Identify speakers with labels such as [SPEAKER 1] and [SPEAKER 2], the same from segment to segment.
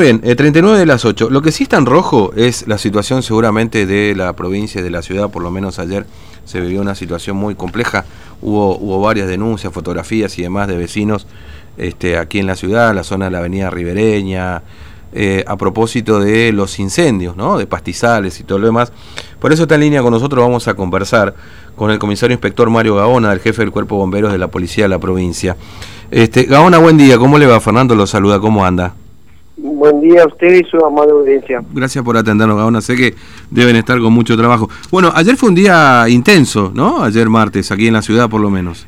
[SPEAKER 1] bien, 39 de las 8. Lo que sí está en rojo es la situación seguramente de la provincia y de la ciudad, por lo menos ayer se vivió una situación muy compleja. Hubo, hubo varias denuncias, fotografías y demás de vecinos este, aquí en la ciudad, en la zona de la avenida Ribereña, eh, a propósito de los incendios, ¿no? de pastizales y todo lo demás. Por eso está en línea con nosotros, vamos a conversar con el comisario inspector Mario Gaona, el jefe del Cuerpo de Bomberos de la Policía de la provincia. Este, Gaona, buen día, ¿cómo le va? Fernando lo saluda, ¿cómo anda?
[SPEAKER 2] Buen día a usted y su amable audiencia.
[SPEAKER 1] Gracias por atendernos, Gaona. Sé que deben estar con mucho trabajo. Bueno, ayer fue un día intenso, ¿no? Ayer martes, aquí en la ciudad por lo menos.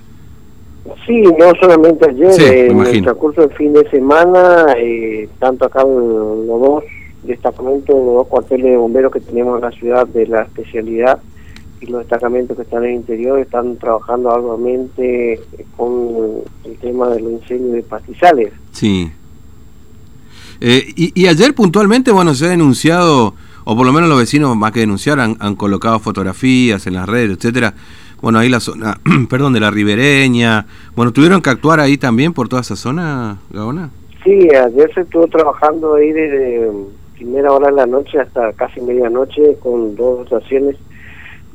[SPEAKER 2] Sí, no solamente ayer, en el transcurso del fin de semana, eh, tanto acá los dos destacamentos, los dos cuarteles de bomberos que tenemos en la ciudad de la especialidad y los destacamentos que están en el interior están trabajando arduamente con el tema de los incendios de pastizales.
[SPEAKER 1] Sí. Eh, y, ayer puntualmente, bueno, se ha denunciado, o por lo menos los vecinos más que denunciar han, han colocado fotografías en las redes, etcétera. Bueno, ahí la zona, perdón, de la ribereña. Bueno, ¿tuvieron que actuar ahí también por toda esa zona, Gaona?
[SPEAKER 2] Sí, ayer se estuvo trabajando ahí desde primera hora de la noche hasta casi medianoche con dos estaciones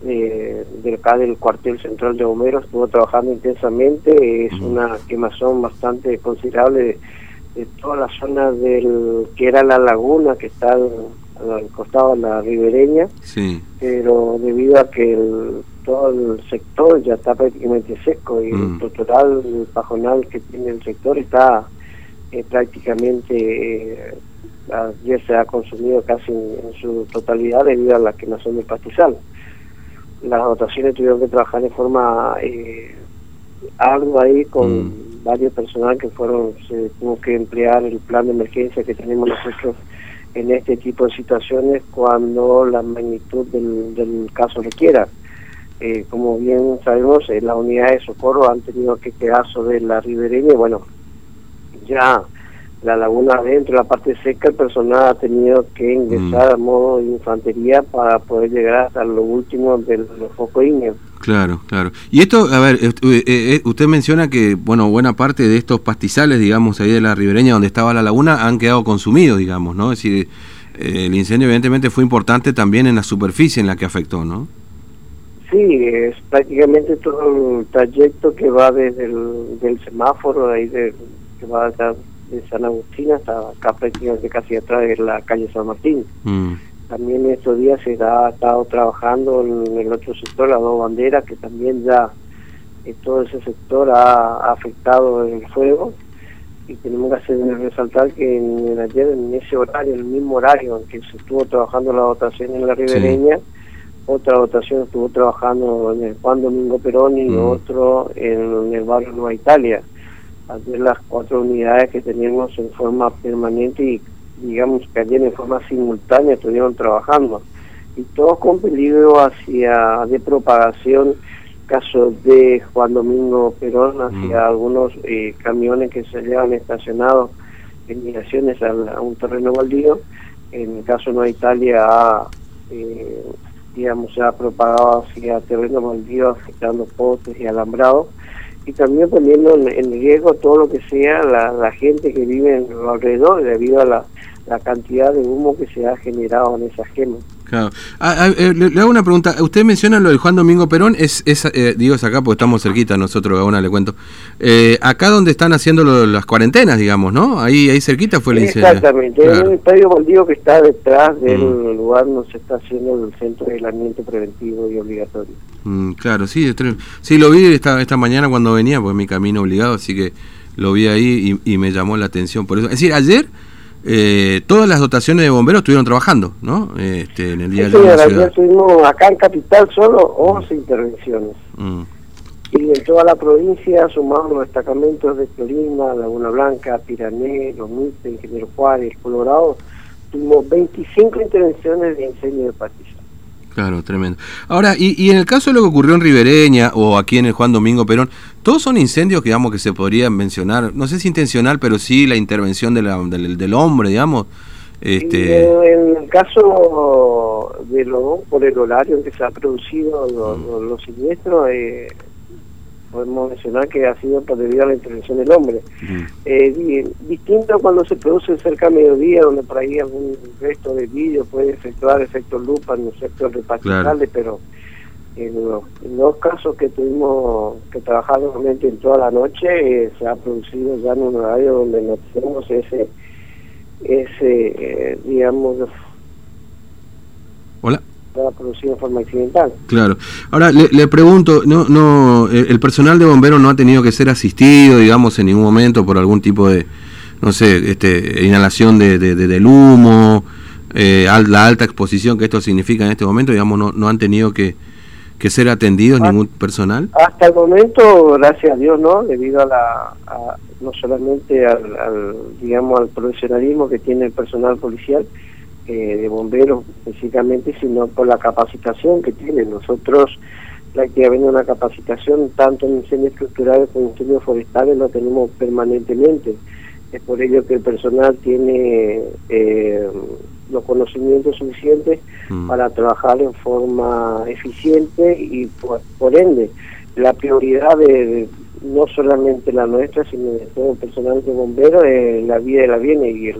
[SPEAKER 2] eh, de acá del cuartel central de bomberos. Estuvo trabajando intensamente. Es una quemazón bastante considerable de toda la zona del que era la laguna que está al, costado de la ribereña,
[SPEAKER 1] sí.
[SPEAKER 2] pero debido a que todo el sector ya está prácticamente seco y el mm. total pajonal que tiene el sector está eh, prácticamente eh, ya se ha consumido casi en, su totalidad debido a la quemación del pastizal. Las dotaciones tuvieron que trabajar de forma eh, ardua ahí con mm varios personal que fueron, se tuvo que emplear el plan de emergencia que tenemos nosotros en este tipo de situaciones cuando la magnitud del, del caso requiera. Eh, como bien sabemos, eh, las unidades de socorro han tenido que quedar sobre la ribereña y bueno, ya la laguna adentro, la parte seca, el personal ha tenido que ingresar mm. a modo de infantería para poder llegar hasta lo último de los focos
[SPEAKER 1] Claro, claro. Y esto, a ver, eh, eh, usted menciona que, bueno, buena parte de estos pastizales, digamos, ahí de la ribereña donde estaba la laguna, han quedado consumidos, digamos, ¿no? Es decir, eh, el incendio evidentemente fue importante también en la superficie en la que afectó, ¿no?
[SPEAKER 2] Sí, es prácticamente todo el trayecto que va desde el del semáforo, ahí de, que va de San Agustín hasta acá prácticamente casi atrás de la calle San Martín. Mm. También estos días se ha estado trabajando en el otro sector, las dos banderas, que también ya eh, todo ese sector ha, afectado el fuego. Y tenemos que hacer resaltar que en, ayer, en ese horario, en el mismo horario en que se estuvo trabajando la votación en la ribereña, otra votación estuvo trabajando en el Juan Domingo Perón y mm. otro en, el barrio Nueva Italia. Ayer las cuatro unidades que teníamos en forma permanente y digamos que ayer en forma simultánea estuvieron trabajando. Y todos con peligro hacia de propagación caso de Juan Domingo Perón hacia mm. algunos eh, camiones que se llevan estacionados en migraciones a, un terreno baldío. En el caso de Italia ha eh, digamos se ha propagado hacia terreno baldío afectando postes y alambrados y también poniendo en, riesgo todo lo que sea la, la gente que vive en alrededor debido a la la cantidad de humo que se ha generado en esas gemas.
[SPEAKER 1] Claro. Ah, ah, eh, le, hago una pregunta. Usted menciona lo del Juan Domingo Perón, es, es eh, digo, es acá porque estamos cerquita nosotros, una le cuento. Eh, acá donde están haciendo las cuarentenas, digamos, ¿no? Ahí ahí cerquita fue el incendio.
[SPEAKER 2] Exactamente, en el estadio baldío que está detrás del mm. lugar donde se está haciendo el centro de aislamiento preventivo y obligatorio.
[SPEAKER 1] Mm, claro, sí, sí, lo vi esta, esta mañana cuando venía, pues mi camino obligado, así que lo vi ahí y, y me llamó la atención por eso. Es decir, ayer eh, todas las dotaciones de bomberos estuvieron trabajando, ¿no? Este, en el día
[SPEAKER 2] de la ciudad. tuvimos acá en Capital solo 11 intervenciones. Mm. Y en toda la provincia sumamos los destacamentos de Tolima, Laguna Blanca, Pirané, Los Mites, Ingeniero Juárez, Colorado, tuvimos 25 intervenciones de incendio de pastizal.
[SPEAKER 1] Claro, tremendo. Ahora, y, y, en el caso de lo que ocurrió en Ribereña o aquí en el Juan Domingo Perón, todos son incendios, digamos, que se podrían mencionar, no sé si intencional, pero sí la intervención de la, del, del, hombre, digamos. Este...
[SPEAKER 2] En el caso de lo, por el horario en que se ha producido los, mm. los, siniestros, eh, podemos mencionar que ha sido por debido a la intervención del hombre. Eh, distinto cuando se produce cerca a mediodía, donde por ahí algún resto de vídeo puede efectuar efecto lupa en efectos repartitales, pero en los, casos que tuvimos que trabajar nuevamente en toda la noche, eh, se ha producido ya en un horario donde no tenemos ese, ese eh, digamos, En forma accidental.
[SPEAKER 1] Claro. Ahora le, pregunto, no, no, eh, el personal de bomberos no ha tenido que ser asistido, digamos, en ningún momento por algún tipo de, no sé, este, inhalación de, del humo, eh, la alta exposición que esto significa en este momento, digamos, no, no han tenido que, que ser atendidos ah, ningún personal.
[SPEAKER 2] Hasta el momento, gracias a Dios, no, debido a la, no solamente al, digamos, al profesionalismo que tiene el personal policial eh, de bomberos específicamente, sino por la capacitación que tienen. Nosotros prácticamente una capacitación tanto en incendios estructurales como en incendios forestales lo tenemos permanentemente. Es por ello que el personal tiene eh, los conocimientos suficientes mm. para trabajar en forma eficiente y por, ende la prioridad de, no solamente la nuestra, sino de todo el personal de bomberos, es la vida de la viene y el,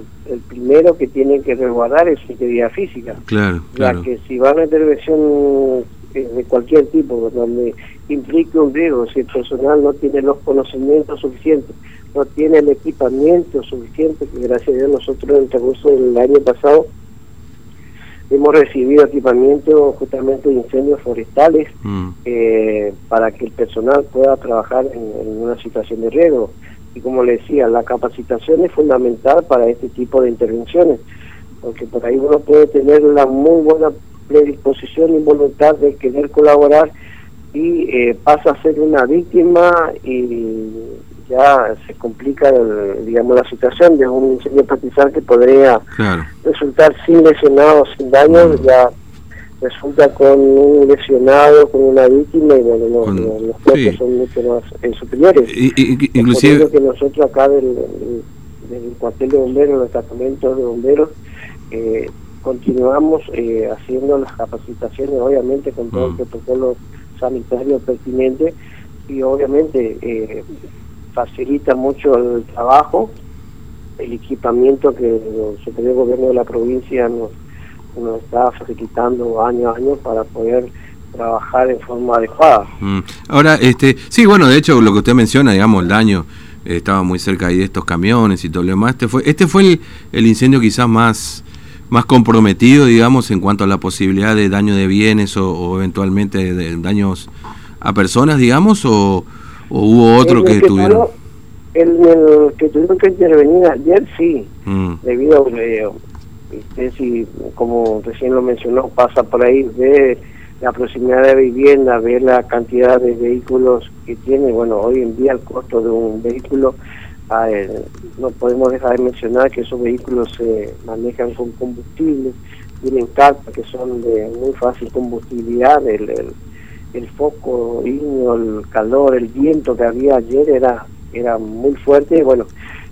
[SPEAKER 2] primero que tiene que resguardar es su integridad física.
[SPEAKER 1] Claro, claro.
[SPEAKER 2] Ya que si va a una intervención eh, de cualquier tipo, donde implique un riesgo, si el personal no tiene los conocimientos suficientes, no tiene el equipamiento suficiente, que gracias a Dios nosotros en el transcurso del año pasado hemos recibido equipamiento justamente de incendios forestales mm. eh, para que el personal pueda trabajar en, una situación de riesgo. Y como le decía, la capacitación es fundamental para este tipo de intervenciones, porque por ahí uno puede tener la muy buena predisposición y voluntad de querer colaborar y eh, pasa a ser una víctima y ya se complica, digamos, la situación de un incendio patizal que podría resultar sin lesionados, sin daños, mm. ya resulta con un lesionado, con una víctima y bueno, los cuerpos son mucho más eh, superiores.
[SPEAKER 1] Y, inclusive...
[SPEAKER 2] que nosotros acá del, del, cuartel de bomberos, los departamentos de bomberos, eh, continuamos eh, haciendo las capacitaciones, obviamente con todo el mm. protocolo sanitario pertinente y obviamente eh, facilita mucho el trabajo, el equipamiento que el Superior Gobierno de la provincia nos, está facilitando año a año para poder trabajar en forma adecuada.
[SPEAKER 1] Mm. Ahora, este, sí, bueno, de hecho, lo que usted menciona, digamos, el daño eh, estaba muy cerca ahí de estos camiones y todo lo demás. Este fue, este fue el, incendio quizás más más comprometido, digamos, en cuanto a la posibilidad de daño de bienes o, eventualmente de daños a personas, digamos, o, ¿O hubo otro que, tuvieron?
[SPEAKER 2] El, que tuvieron que intervenir ayer, sí, mm. debido a eh, usted si, como recién lo mencionó, pasa por ahí, ve la proximidad de vivienda, ve la cantidad de vehículos que tiene. Bueno, hoy en día el costo de un vehículo, ah, eh, no podemos dejar de mencionar que esos vehículos se manejan con combustible, tienen cartas que son de muy fácil combustibilidad, el el foco, el calor, el viento que había ayer era, era muy fuerte y bueno,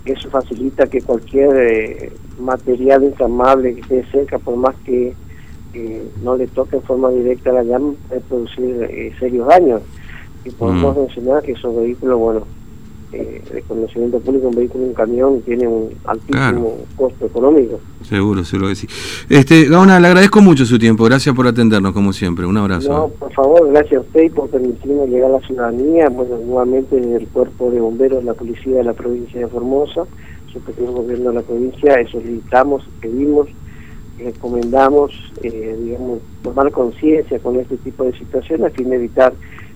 [SPEAKER 2] eso facilita que cualquier eh, material inflamable que esté cerca, por más que no le toque en forma directa la llama, puede producir eh, serios daños. Y podemos mm. mencionar que esos vehículos, bueno, eh, de conocimiento público, un vehículo, un camión, tiene un altísimo costo económico.
[SPEAKER 1] Seguro, seguro que sí. Este, Gaona, le agradezco mucho su tiempo, gracias por atendernos como siempre, un abrazo.
[SPEAKER 2] No, por favor, gracias a usted por permitirnos llegar a la ciudadanía, bueno, nuevamente desde el cuerpo de bomberos la policía de la provincia de Formosa, superior gobierno de la provincia, solicitamos, pedimos, recomendamos, eh, digamos, tomar conciencia con este tipo de situaciones a fin de evitar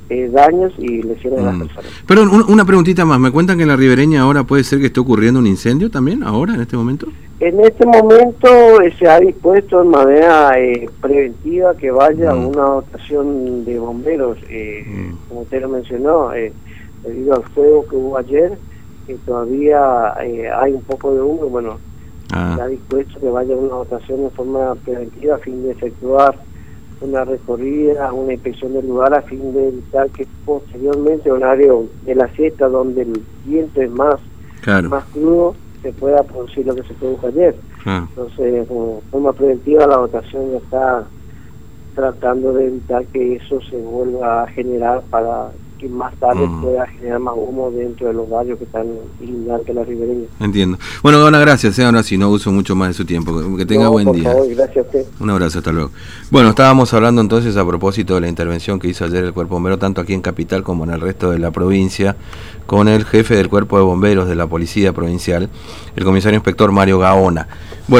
[SPEAKER 2] eh, daños y lesiones a las mm. personas.
[SPEAKER 1] Pero una preguntita más, ¿me cuentan que en la ribereña ahora puede ser que esté ocurriendo un incendio también, ahora, en este momento?
[SPEAKER 2] En este momento eh, se ha dispuesto de manera eh, preventiva que vaya mm. una dotación de bomberos, mm. como usted lo mencionó, debido al fuego que hubo ayer, que todavía hay un poco de humo, bueno, ah. se ha dispuesto que vaya una dotación de forma preventiva a fin de efectuar una recorrida, una inspección del lugar a fin de evitar que posteriormente, horario de la siesta, donde el viento es más, más crudo, se pueda producir lo que se produjo ayer. Entonces, como forma preventiva, la votación está tratando de evitar que eso se vuelva a generar para que más tarde
[SPEAKER 1] Mm.
[SPEAKER 2] pueda generar más humo dentro de los barrios que están iluminando la ribereña.
[SPEAKER 1] Entiendo. Bueno, Gona, gracias. eh, Ahora sí, no uso mucho más de su tiempo. Que tenga
[SPEAKER 2] No,
[SPEAKER 1] buen
[SPEAKER 2] por
[SPEAKER 1] día.
[SPEAKER 2] favor, gracias a usted.
[SPEAKER 1] Un abrazo, hasta luego. Bueno, estábamos hablando entonces a propósito de la intervención que hizo ayer el Cuerpo Bombero, tanto aquí en Capital como en el resto de la provincia, con el jefe del Cuerpo de Bomberos de la Policía Provincial, el comisario inspector Mario Gaona. Bueno,